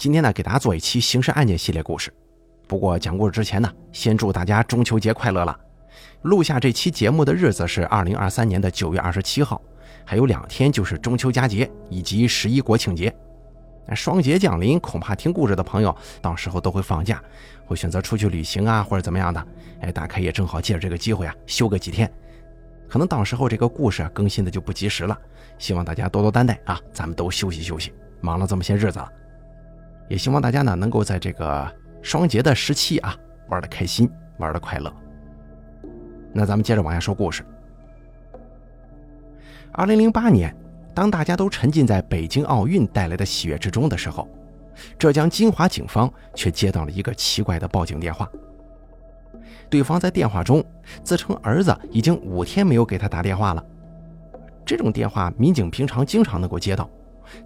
今天呢，给大家做一期刑事案件系列故事。不过讲故事之前呢，先祝大家中秋节快乐了。录下这期节目的日子是二零二三年的九月二十七号，还有两天就是中秋佳节以及十一国庆节。双节降临，恐怕听故事的朋友到时候都会放假，会选择出去旅行啊，或者怎么样的。哎，大概也正好借着这个机会啊，休个几天。可能到时候这个故事更新的就不及时了，希望大家多多担待啊，咱们都休息休息，忙了这么些日子了。也希望大家呢能够在这个双节的时期啊玩的开心，玩的快乐。那咱们接着往下说故事。二零零八年，当大家都沉浸在北京奥运带来的喜悦之中的时候，浙江金华警方却接到了一个奇怪的报警电话。对方在电话中自称儿子已经五天没有给他打电话了。这种电话，民警平常经常能够接到。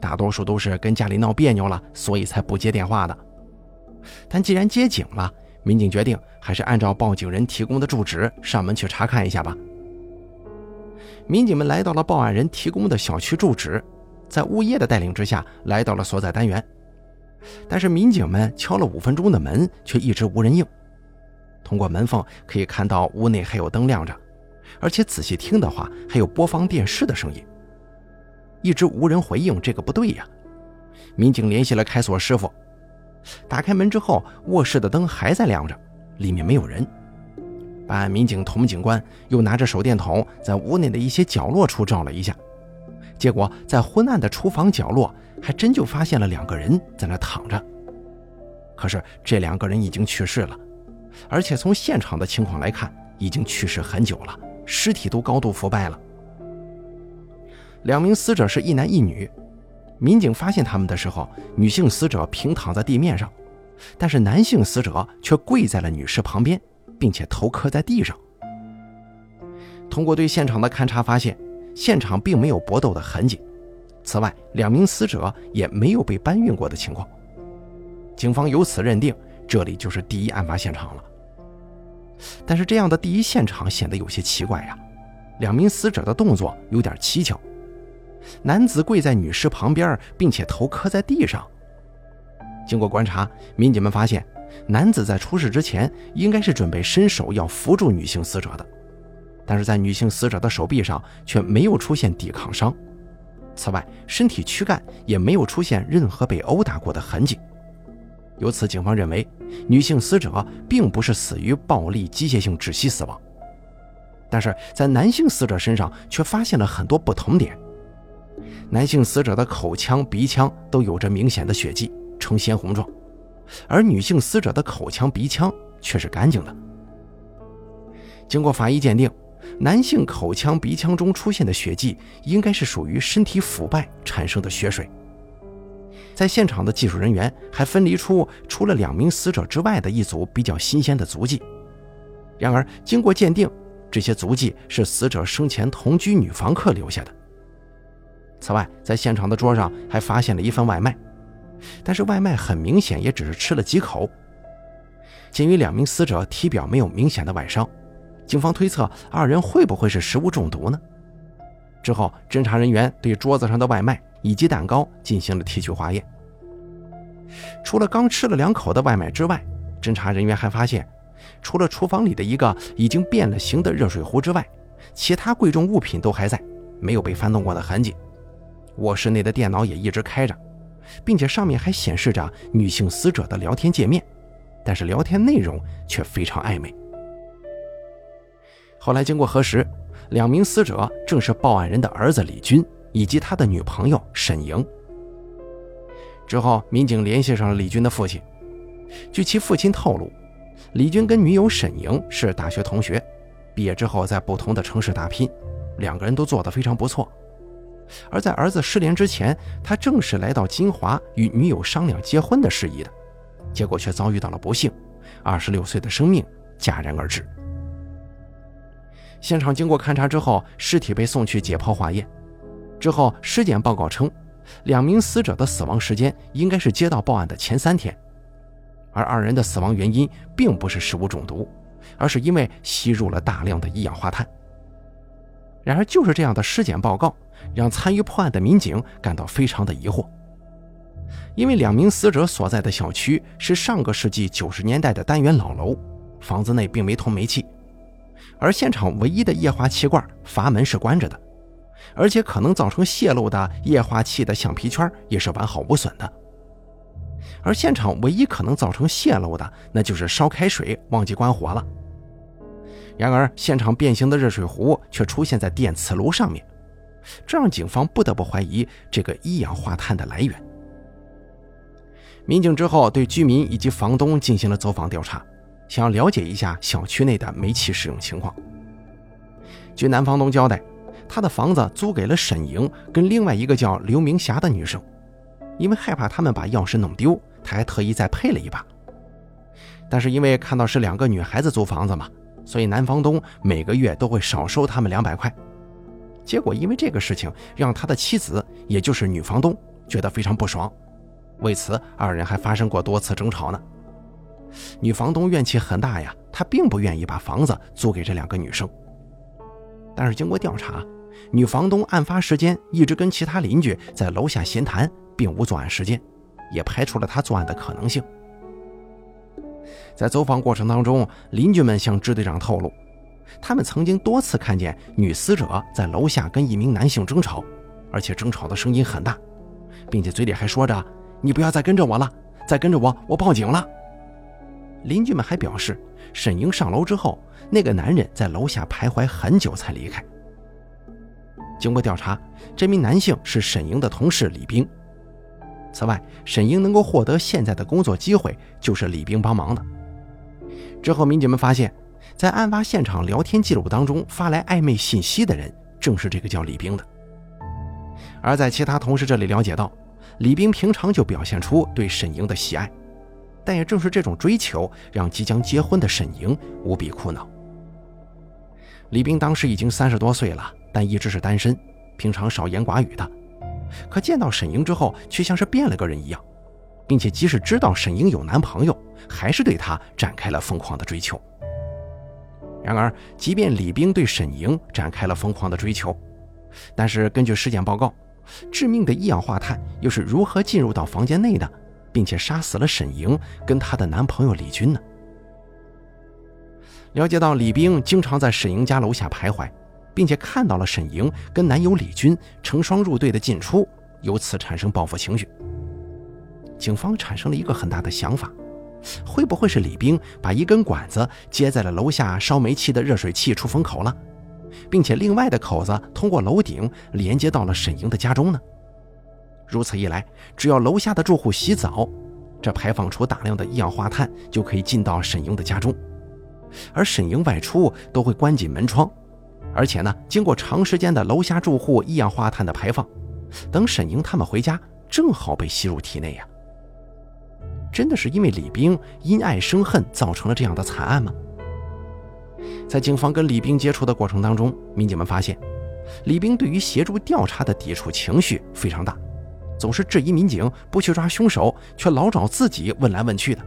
大多数都是跟家里闹别扭了，所以才不接电话的。但既然接警了，民警决定还是按照报警人提供的住址上门去查看一下吧。民警们来到了报案人提供的小区住址，在物业的带领之下来到了所在单元。但是民警们敲了五分钟的门，却一直无人应。通过门缝可以看到屋内还有灯亮着，而且仔细听的话，还有播放电视的声音。一直无人回应，这个不对呀！民警联系了开锁师傅，打开门之后，卧室的灯还在亮着，里面没有人。办案民警童警官又拿着手电筒在屋内的一些角落处照了一下，结果在昏暗的厨房角落，还真就发现了两个人在那躺着。可是这两个人已经去世了，而且从现场的情况来看，已经去世很久了，尸体都高度腐败了。两名死者是一男一女，民警发现他们的时候，女性死者平躺在地面上，但是男性死者却跪在了女尸旁边，并且头磕在地上。通过对现场的勘查发现，现场并没有搏斗的痕迹，此外，两名死者也没有被搬运过的情况。警方由此认定，这里就是第一案发现场了。但是这样的第一现场显得有些奇怪呀，两名死者的动作有点蹊跷。男子跪在女尸旁边，并且头磕在地上。经过观察，民警们发现，男子在出事之前应该是准备伸手要扶住女性死者的，但是在女性死者的手臂上却没有出现抵抗伤。此外，身体躯干也没有出现任何被殴打过的痕迹。由此，警方认为女性死者并不是死于暴力机械性窒息死亡。但是在男性死者身上却发现了很多不同点。男性死者的口腔、鼻腔都有着明显的血迹，呈鲜红状，而女性死者的口腔、鼻腔却是干净的。经过法医鉴定，男性口腔、鼻腔中出现的血迹应该是属于身体腐败产生的血水。在现场的技术人员还分离出除了两名死者之外的一组比较新鲜的足迹，然而经过鉴定，这些足迹是死者生前同居女房客留下的。此外，在现场的桌上还发现了一份外卖，但是外卖很明显也只是吃了几口。鉴于两名死者体表没有明显的外伤，警方推测二人会不会是食物中毒呢？之后，侦查人员对桌子上的外卖以及蛋糕进行了提取化验。除了刚吃了两口的外卖之外，侦查人员还发现，除了厨房里的一个已经变了形的热水壶之外，其他贵重物品都还在，没有被翻动过的痕迹。卧室内的电脑也一直开着，并且上面还显示着女性死者的聊天界面，但是聊天内容却非常暧昧。后来经过核实，两名死者正是报案人的儿子李军以及他的女朋友沈莹。之后，民警联系上了李军的父亲，据其父亲透露，李军跟女友沈莹是大学同学，毕业之后在不同的城市打拼，两个人都做得非常不错。而在儿子失联之前，他正是来到金华与女友商量结婚的事宜的，结果却遭遇到了不幸，二十六岁的生命戛然而止。现场经过勘查之后，尸体被送去解剖化验，之后尸检报告称，两名死者的死亡时间应该是接到报案的前三天，而二人的死亡原因并不是食物中毒，而是因为吸入了大量的一氧化碳。然而，就是这样的尸检报告。让参与破案的民警感到非常的疑惑。因为两名死者所在的小区是上个世纪九十年代的单元老楼，房子内并没通煤气，而现场唯一的液化气罐阀门是关着的，而且可能造成泄漏的液化气的橡皮圈也是完好无损的。而现场唯一可能造成泄漏的，那就是烧开水忘记关火了。然而，现场变形的热水壶却出现在电磁炉上面，这让警方不得不怀疑这个一氧化碳的来源。民警之后对居民以及房东进行了走访调查，想要了解一下小区内的煤气使用情况。据男房东交代，他的房子租给了沈莹跟另外一个叫刘明霞的女生，因为害怕他们把钥匙弄丢，他还特意再配了一把。但是因为看到是两个女孩子租房子嘛，所以男房东每个月都会少收他们两百块。结果因为这个事情，让他的妻子，也就是女房东，觉得非常不爽。为此，二人还发生过多次争吵呢。女房东怨气很大呀，她并不愿意把房子租给这两个女生。但是经过调查，女房东案发时间一直跟其他邻居在楼下闲谈，并无作案时间，也排除了她作案的可能性。在走访过程当中，邻居们向支队长透露，他们曾经多次看见女死者在楼下跟一名男性争吵，而且争吵的声音很大，并且嘴里还说着。你不要再跟着我了，再跟着我，我报警了。邻居们还表示，沈英上楼之后，那个男人在楼下徘徊很久才离开。经过调查，这名男性是沈英的同事李兵。此外，沈英能够获得现在的工作机会，就是李兵帮忙的。之后，民警们发现，在案发现场聊天记录当中发来暧昧信息的人，正是这个叫李兵的。而在其他同事这里了解到。李兵平常就表现出对沈莹的喜爱，但也正是这种追求，让即将结婚的沈莹无比苦恼。李兵当时已经三十多岁了，但一直是单身，平常少言寡语的。可见到沈莹之后，却像是变了个人一样，并且即使知道沈莹有男朋友，还是对她展开了疯狂的追求。然而，即便李兵对沈莹展开了疯狂的追求，但是根据尸检报告。致命的一氧化碳又是如何进入到房间内的，并且杀死了沈莹跟她的男朋友李军呢？了解到李兵经常在沈莹家楼下徘徊，并且看到了沈莹跟男友李军成双入对的进出，由此产生报复情绪。警方产生了一个很大的想法：会不会是李兵把一根管子接在了楼下烧煤气的热水器出风口了？并且另外的口子通过楼顶连接到了沈莹的家中呢。如此一来，只要楼下的住户洗澡，这排放出大量的一氧化碳就可以进到沈莹的家中。而沈莹外出都会关紧门窗，而且呢，经过长时间的楼下住户一氧化碳的排放，等沈莹他们回家，正好被吸入体内呀。真的是因为李兵因爱生恨造成了这样的惨案吗？在警方跟李兵接触的过程当中，民警们发现，李兵对于协助调查的抵触情绪非常大，总是质疑民警不去抓凶手，却老找自己问来问去的。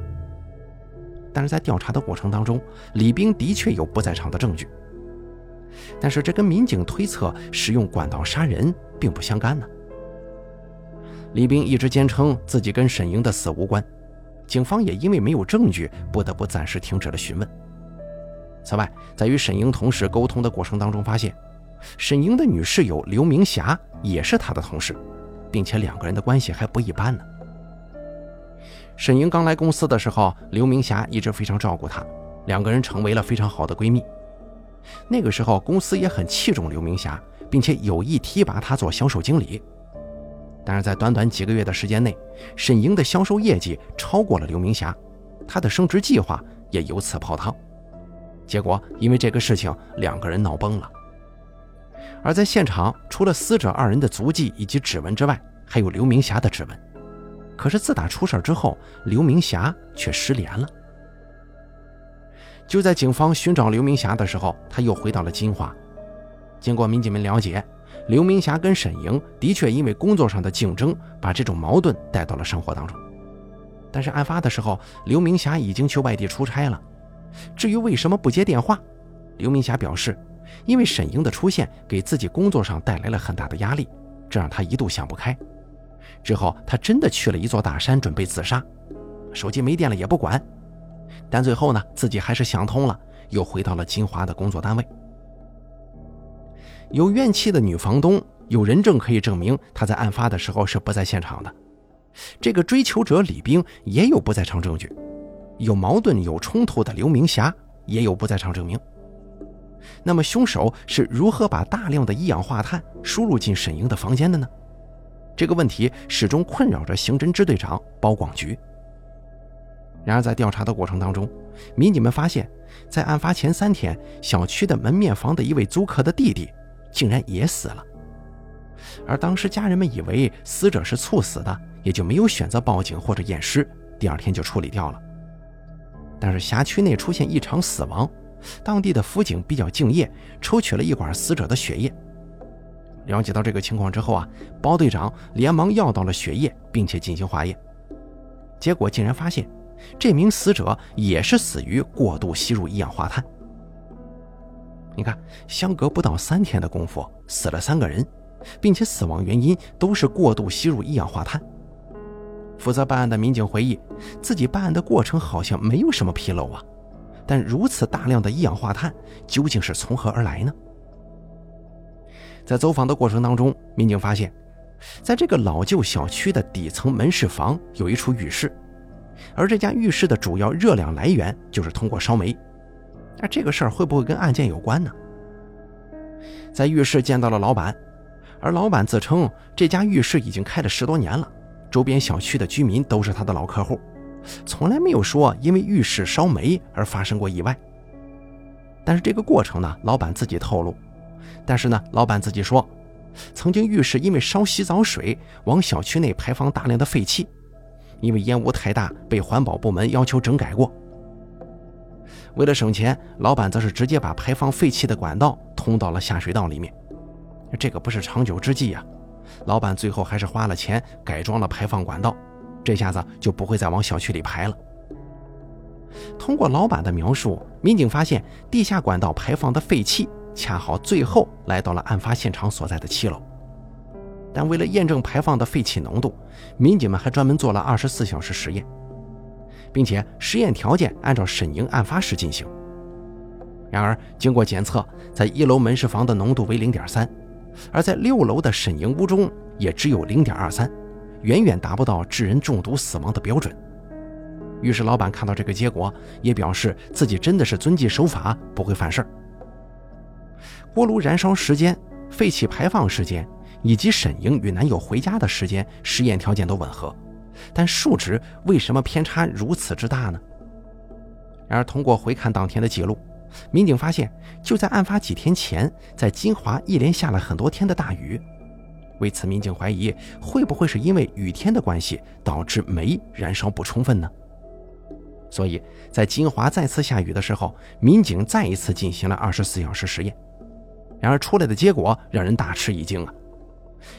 但是在调查的过程当中，李兵的确有不在场的证据，但是这跟民警推测使用管道杀人并不相干呢。李兵一直坚称自己跟沈莹的死无关，警方也因为没有证据，不得不暂时停止了询问。此外，在与沈莹同事沟通的过程当中，发现沈莹的女室友刘明霞也是她的同事，并且两个人的关系还不一般呢。沈莹刚来公司的时候，刘明霞一直非常照顾她，两个人成为了非常好的闺蜜。那个时候，公司也很器重刘明霞，并且有意提拔她做销售经理。但是在短短几个月的时间内，沈莹的销售业绩超过了刘明霞，她的升职计划也由此泡汤。结果，因为这个事情，两个人闹崩了。而在现场，除了死者二人的足迹以及指纹之外，还有刘明霞的指纹。可是自打出事之后，刘明霞却失联了。就在警方寻找刘明霞的时候，他又回到了金华。经过民警们了解，刘明霞跟沈莹的确因为工作上的竞争，把这种矛盾带到了生活当中。但是案发的时候，刘明霞已经去外地出差了。至于为什么不接电话，刘明霞表示，因为沈莹的出现给自己工作上带来了很大的压力，这让她一度想不开。之后他真的去了一座大山，准备自杀。手机没电了也不管，但最后呢，自己还是想通了，又回到了金华的工作单位。有怨气的女房东有人证可以证明她在案发的时候是不在现场的。这个追求者李兵也有不在场证据，有矛盾有冲突的刘明霞也有不在场证明。那么凶手是如何把大量的一氧化碳输入进沈莹的房间的呢？这个问题始终困扰着刑侦支队长包广菊。然而在调查的过程当中，民警们发现，在案发前三天，小区的门面房的一位租客的弟弟竟然也死了。而当时家人们以为死者是猝死的，也就没有选择报警或者验尸，第二天就处理掉了。但是辖区内出现异常死亡，当地的辅警比较敬业，抽取了一管死者的血液。了解到这个情况之后啊，包队长连忙要到了血液，并且进行化验，结果竟然发现，这名死者也是死于过度吸入一氧化碳。你看，相隔不到三天的功夫，死了三个人。并且死亡原因都是过度吸入一氧化碳。负责办案的民警回忆，自己办案的过程好像没有什么纰漏啊，但如此大量的一氧化碳究竟是从何而来呢？在走访的过程当中，民警发现，在这个老旧小区的底层门市房有一处浴室，而这家浴室的主要热量来源就是通过烧煤。那这个事儿会不会跟案件有关呢？在浴室见到了老板。而老板自称这家浴室已经开了十多年了，周边小区的居民都是他的老客户，从来没有说因为浴室烧煤而发生过意外。但是这个过程呢，老板自己透露，但是呢，老板自己说，曾经浴室因为烧洗澡水往小区内排放大量的废气，因为烟雾太大，被环保部门要求整改过。为了省钱，老板则是直接把排放废气的管道通到了下水道里面。这个不是长久之计呀，老板最后还是花了钱改装了排放管道，这下子就不会再往小区里排了。通过老板的描述，民警发现地下管道排放的废气恰好最后来到了案发现场所在的七楼。但为了验证排放的废气浓度，民警们还专门做了二十四小时实验，并且实验条件按照沈莹案发时进行。然而经过检测，在一楼门市房的浓度为零点三。而在六楼的沈莹屋中，也只有零点二三，远远达不到致人中毒死亡的标准。于是老板看到这个结果，也表示自己真的是遵纪守法，不会犯事儿。锅炉燃烧时间、废气排放时间以及沈莹与男友回家的时间，实验条件都吻合，但数值为什么偏差如此之大呢？然而，通过回看当天的记录。民警发现，就在案发几天前，在金华一连下了很多天的大雨。为此，民警怀疑会不会是因为雨天的关系导致煤燃烧不充分呢？所以在金华再次下雨的时候，民警再一次进行了二十四小时实验。然而出来的结果让人大吃一惊啊！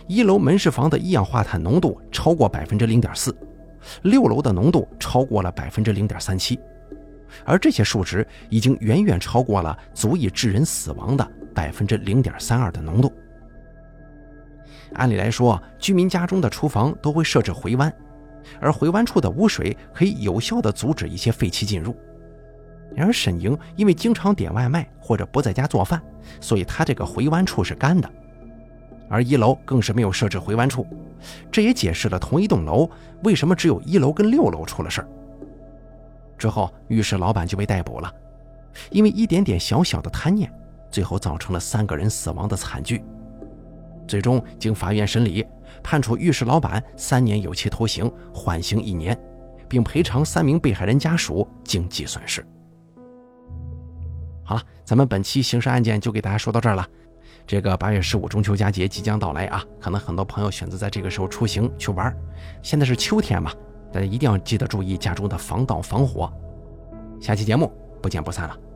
一楼门市房的一氧化碳浓度超过百分之零点四，六楼的浓度超过了百分之零点三七。而这些数值已经远远超过了足以致人死亡的百分之零点三二的浓度。按理来说，居民家中的厨房都会设置回弯，而回弯处的污水可以有效地阻止一些废气进入。然而沈莹因为经常点外卖或者不在家做饭，所以她这个回弯处是干的，而一楼更是没有设置回弯处，这也解释了同一栋楼为什么只有一楼跟六楼出了事儿。之后，浴室老板就被逮捕了，因为一点点小小的贪念，最后造成了三个人死亡的惨剧。最终经法院审理，判处浴室老板三年有期徒刑，缓刑一年，并赔偿三名被害人家属经济损失。好了，咱们本期刑事案件就给大家说到这儿了。这个八月十五中秋佳节即将到来啊，可能很多朋友选择在这个时候出行去玩。现在是秋天嘛。大家一定要记得注意家中的防盗防火。下期节目不见不散了。